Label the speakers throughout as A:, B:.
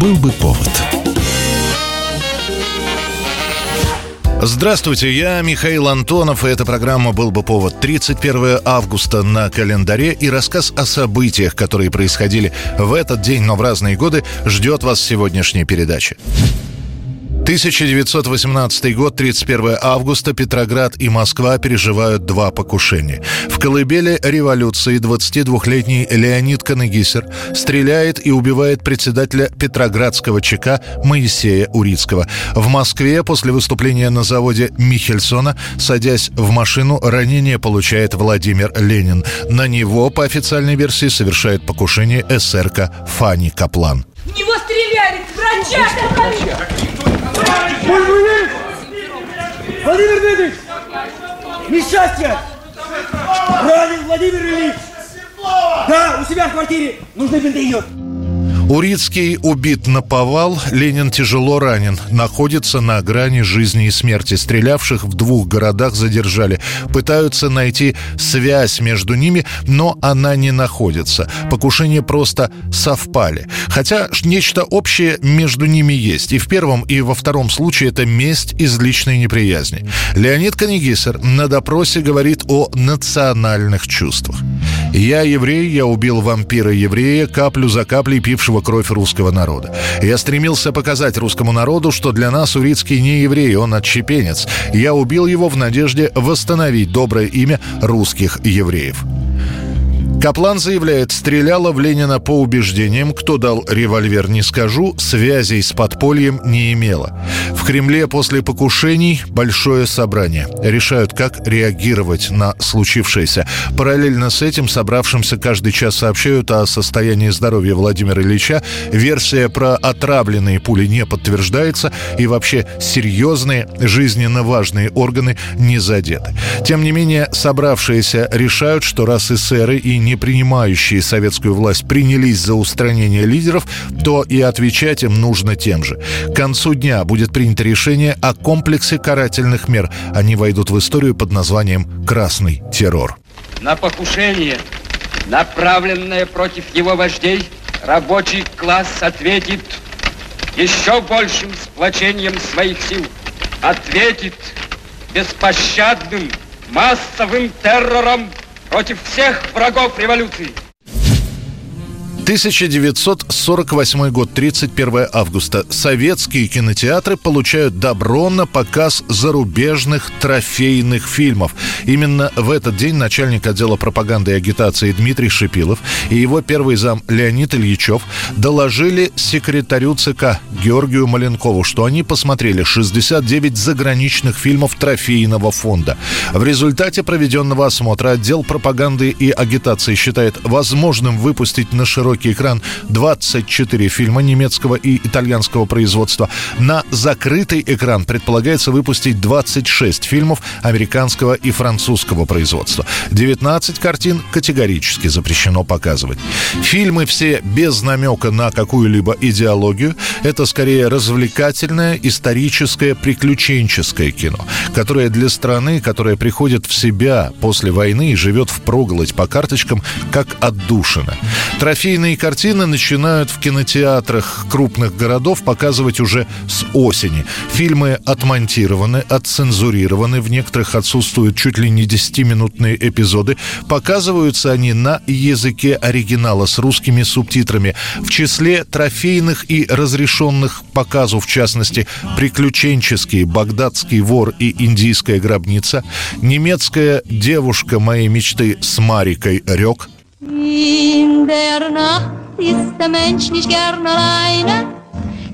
A: Был бы повод. Здравствуйте, я Михаил Антонов, и эта программа «Был бы повод». 31 августа на календаре и рассказ о событиях, которые происходили в этот день, но в разные годы, ждет вас сегодняшней передачи. 1918 год, 31 августа, Петроград и Москва переживают два покушения. В колыбели революции 22-летний Леонид Канегисер стреляет и убивает председателя Петроградского ЧК Моисея Урицкого. В Москве после выступления на заводе Михельсона, садясь в машину, ранение получает Владимир Ленин. На него, по официальной версии, совершает покушение эсерка Фани Каплан.
B: В него стреляли! Врача!
C: Бульбулин! Владимир Дмитриевич! Несчастье! Ранен Владимир Ильич! Да, у себя в квартире. Нужны бинты идет.
A: Урицкий убит на повал, Ленин тяжело ранен, находится на грани жизни и смерти. Стрелявших в двух городах задержали. Пытаются найти связь между ними, но она не находится. Покушения просто совпали. Хотя нечто общее между ними есть. И в первом, и во втором случае это месть из личной неприязни. Леонид Канегисер на допросе говорит о национальных чувствах. «Я еврей, я убил вампира-еврея, каплю за каплей пившего кровь русского народа. Я стремился показать русскому народу, что для нас Урицкий не еврей, он отщепенец. Я убил его в надежде восстановить доброе имя русских евреев. Каплан заявляет, стреляла в Ленина по убеждениям, кто дал револьвер, не скажу, связей с подпольем не имела. В Кремле после покушений большое собрание. Решают, как реагировать на случившееся. Параллельно с этим собравшимся каждый час сообщают о состоянии здоровья Владимира Ильича. Версия про отравленные пули не подтверждается, и вообще серьезные, жизненно важные органы не задеты. Тем не менее, собравшиеся решают, что раз эсеры и не не принимающие советскую власть принялись за устранение лидеров, то и отвечать им нужно тем же. К концу дня будет принято решение о комплексе карательных мер. Они войдут в историю под названием «Красный террор».
D: На покушение, направленное против его вождей, рабочий класс ответит еще большим сплочением своих сил. Ответит беспощадным массовым террором против всех врагов революции.
A: 1948 год, 31 августа. Советские кинотеатры получают добро на показ зарубежных трофейных фильмов. Именно в этот день начальник отдела пропаганды и агитации Дмитрий Шипилов и его первый зам Леонид Ильичев доложили секретарю ЦК Георгию Маленкову, что они посмотрели 69 заграничных фильмов трофейного фонда. В результате проведенного осмотра отдел пропаганды и агитации считает возможным выпустить на широкий широкий экран 24 фильма немецкого и итальянского производства. На закрытый экран предполагается выпустить 26 фильмов американского и французского производства. 19 картин категорически запрещено показывать. Фильмы все без намека на какую-либо идеологию. Это скорее развлекательное, историческое, приключенческое кино, которое для страны, которая приходит в себя после войны и живет в проголодь по карточкам, как отдушина. Трофейные Остальные картины начинают в кинотеатрах крупных городов показывать уже с осени. Фильмы отмонтированы, отцензурированы, в некоторых отсутствуют чуть ли не 10-минутные эпизоды. Показываются они на языке оригинала с русскими субтитрами. В числе трофейных и разрешенных показу, в частности, приключенческий «Багдадский вор» и «Индийская гробница», немецкая «Девушка моей мечты» с Марикой Рёк,
E: In der Nacht ist der Mensch nicht gern alleine,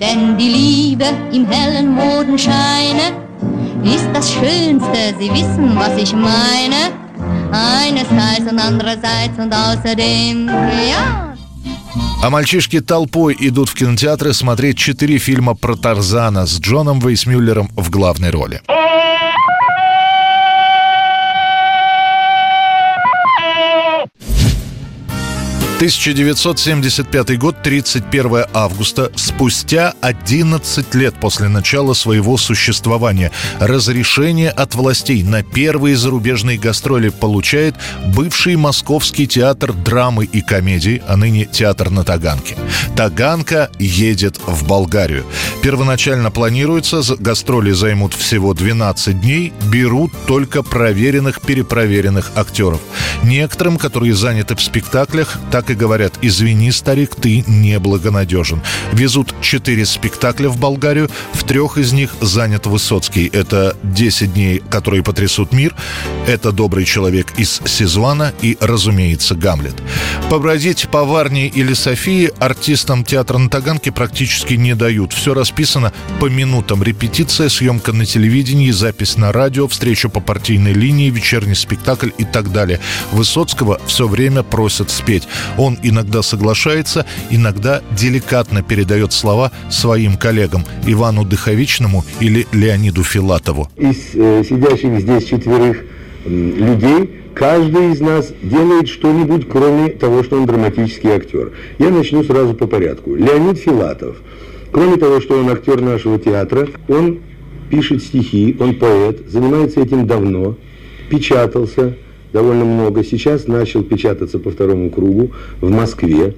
E: denn die Liebe im hellen Modenscheine ist das Schönste, Sie wissen, was ich meine. Einerseits und andererseits und außerdem, ja.
A: А мальчишки толпой идут в кинотеатры смотреть четыре фильма про Тарзана с Джоном Вейсмюллером в главной роли. 1975 год, 31 августа, спустя 11 лет после начала своего существования, разрешение от властей на первые зарубежные гастроли получает бывший Московский театр драмы и комедии, а ныне театр на Таганке. Таганка едет в Болгарию. Первоначально планируется, гастроли займут всего 12 дней, берут только проверенных, перепроверенных актеров. Некоторым, которые заняты в спектаклях, так и говорят, извини, старик, ты неблагонадежен. Везут четыре спектакля в Болгарию, в трех из них занят Высоцкий. Это «10 дней, которые потрясут мир», это «Добрый человек из Сизвана» и, разумеется, «Гамлет». Побродить по Варне или Софии артистам театра на Таганке практически не дают. Все расписано по минутам. Репетиция, съемка на телевидении, запись на радио, встреча по партийной линии, вечерний спектакль и так далее. Высоцкого все время просят спеть. Он иногда соглашается, иногда деликатно передает слова своим коллегам Ивану Дыховичному или Леониду Филатову.
F: Из э, сидящих здесь четверых э, людей каждый из нас делает что-нибудь, кроме того, что он драматический актер. Я начну сразу по порядку. Леонид Филатов. Кроме того, что он актер нашего театра, он пишет стихи, он поэт, занимается этим давно, печатался, довольно много. Сейчас начал печататься по второму кругу в Москве.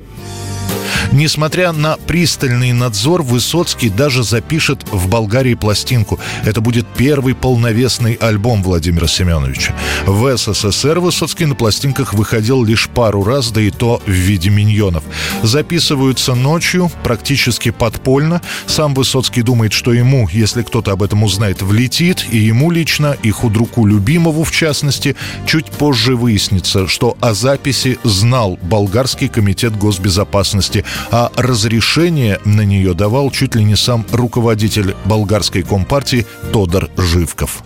A: Несмотря на пристальный надзор, Высоцкий даже запишет в Болгарии пластинку. Это будет первый полновесный альбом Владимира Семеновича. В СССР Высоцкий на пластинках выходил лишь пару раз, да и то в виде миньонов. Записываются ночью, практически подпольно. Сам Высоцкий думает, что ему, если кто-то об этом узнает, влетит, и ему лично, и худруку любимому в частности. Чуть позже выяснится, что о записи знал Болгарский комитет госбезопасности а разрешение на нее давал чуть ли не сам руководитель болгарской компартии Тодор Живков.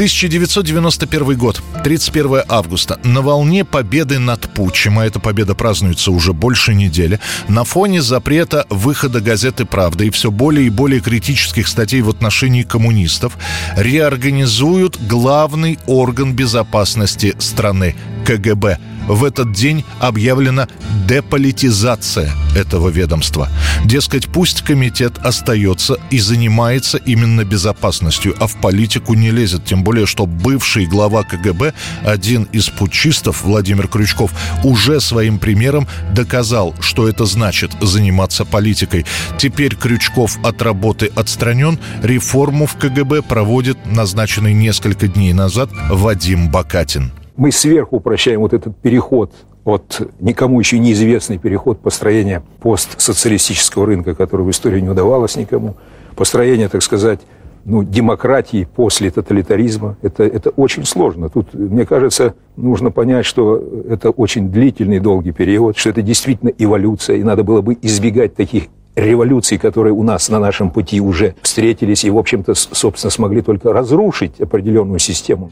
A: 1991 год, 31 августа. На волне победы над Путчем, а эта победа празднуется уже больше недели, на фоне запрета выхода газеты «Правда» и все более и более критических статей в отношении коммунистов, реорганизуют главный орган безопасности страны – КГБ – в этот день объявлена деполитизация этого ведомства. Дескать, пусть комитет остается и занимается именно безопасностью, а в политику не лезет. Тем более, что бывший глава КГБ, один из путчистов, Владимир Крючков, уже своим примером доказал, что это значит заниматься политикой. Теперь Крючков от работы отстранен, реформу в КГБ проводит назначенный несколько дней назад Вадим Бакатин
G: мы сверху упрощаем вот этот переход от никому еще неизвестный переход построения постсоциалистического рынка, который в истории не удавалось никому, построение, так сказать, ну, демократии после тоталитаризма. Это, это очень сложно. Тут, мне кажется, нужно понять, что это очень длительный, долгий период, что это действительно эволюция, и надо было бы избегать таких революций, которые у нас на нашем пути уже встретились и, в общем-то, собственно, смогли только разрушить определенную систему.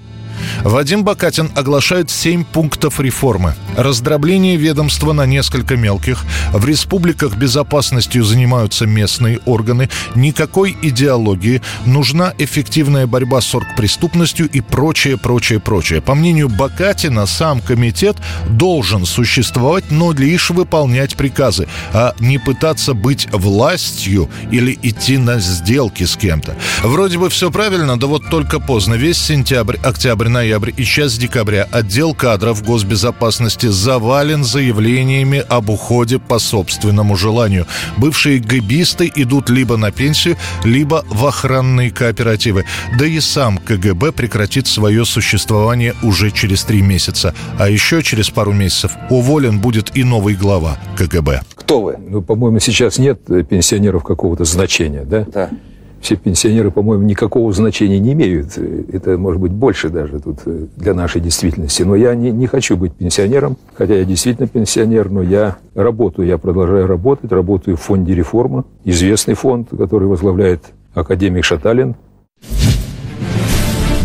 A: Вадим Бакатин оглашает семь пунктов реформы. Раздробление ведомства на несколько мелких. В республиках безопасностью занимаются местные органы. Никакой идеологии. Нужна эффективная борьба с оргпреступностью и прочее, прочее, прочее. По мнению Бакатина, сам комитет должен существовать, но лишь выполнять приказы, а не пытаться быть властью или идти на сделки с кем-то. Вроде бы все правильно, да вот только поздно. Весь сентябрь, октябрь, ноябрь и часть декабря отдел кадров госбезопасности завален заявлениями об уходе по собственному желанию. Бывшие ГБисты идут либо на пенсию, либо в охранные кооперативы. Да и сам КГБ прекратит свое существование уже через три месяца. А еще через пару месяцев уволен будет и новый глава КГБ.
G: Кто вы? Ну, по-моему, сейчас нет пенсионеров какого-то значения, да?
H: Да
G: все пенсионеры, по-моему, никакого значения не имеют. Это, может быть, больше даже тут э, для нашей действительности. Но я не, не хочу быть пенсионером, хотя я действительно пенсионер, но я работаю, я продолжаю работать, работаю в фонде реформа, известный фонд, который возглавляет академик Шаталин.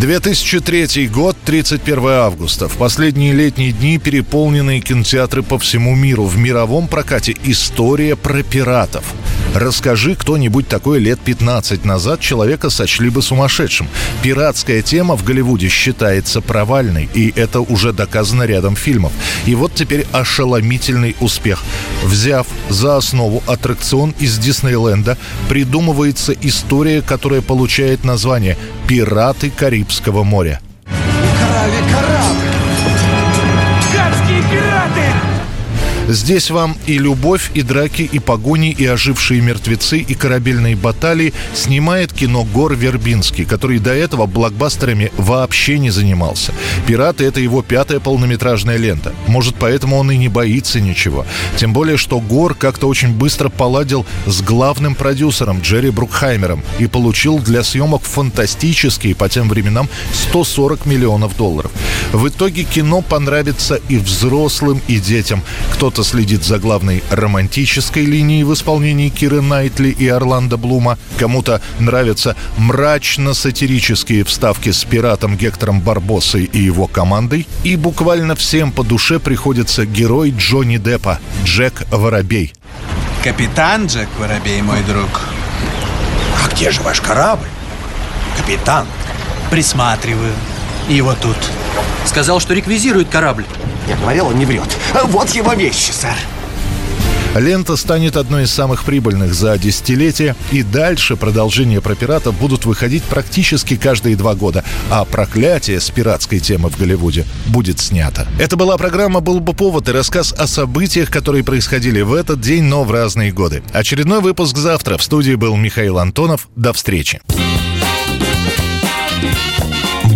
A: 2003 год, 31 августа. В последние летние дни переполненные кинотеатры по всему миру. В мировом прокате история про пиратов. Расскажи кто-нибудь такое лет 15 назад, человека сочли бы сумасшедшим. Пиратская тема в Голливуде считается провальной, и это уже доказано рядом фильмов. И вот теперь ошеломительный успех. Взяв за основу аттракцион из Диснейленда, придумывается история, которая получает название «Пираты Карибского моря».
H: Украли корабль!
A: Здесь вам и любовь, и драки, и погони, и ожившие мертвецы, и корабельные баталии снимает кино Гор Вербинский, который до этого блокбастерами вообще не занимался. «Пираты» — это его пятая полнометражная лента. Может, поэтому он и не боится ничего. Тем более, что Гор как-то очень быстро поладил с главным продюсером Джерри Брукхаймером и получил для съемок фантастические по тем временам 140 миллионов долларов. В итоге кино понравится и взрослым, и детям. Кто-то следит за главной романтической линией в исполнении Киры Найтли и Орландо Блума. Кому-то нравятся мрачно-сатирические вставки с пиратом Гектором Барбосой и его командой. И буквально всем по душе приходится герой Джонни Деппа Джек Воробей.
H: Капитан Джек Воробей, мой друг. А где же ваш корабль? Капитан. Присматриваю. И вот тут.
I: Сказал, что реквизирует корабль.
J: Я говорил, он не врет. Вот его вещи, сэр.
A: Лента станет одной из самых прибыльных за десятилетие, и дальше продолжения про пиратов будут выходить практически каждые два года, а проклятие с пиратской темы в Голливуде будет снято. Это была программа «Был бы повод» и рассказ о событиях, которые происходили в этот день, но в разные годы. Очередной выпуск завтра. В студии был Михаил Антонов. До встречи.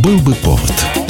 K: «Был бы повод»